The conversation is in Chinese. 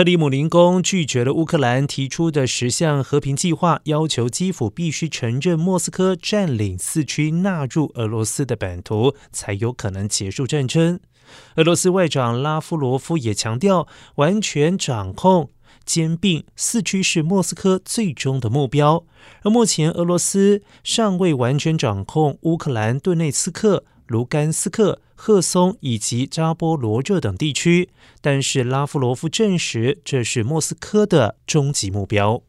克里姆林宫拒绝了乌克兰提出的十项和平计划，要求基辅必须承认莫斯科占领四区纳入俄罗斯的版图，才有可能结束战争。俄罗斯外长拉夫罗夫也强调，完全掌控、兼并四区是莫斯科最终的目标。而目前，俄罗斯尚未完全掌控乌克兰顿内茨克。卢甘斯克、赫松以及扎波罗热等地区，但是拉夫罗夫证实这是莫斯科的终极目标。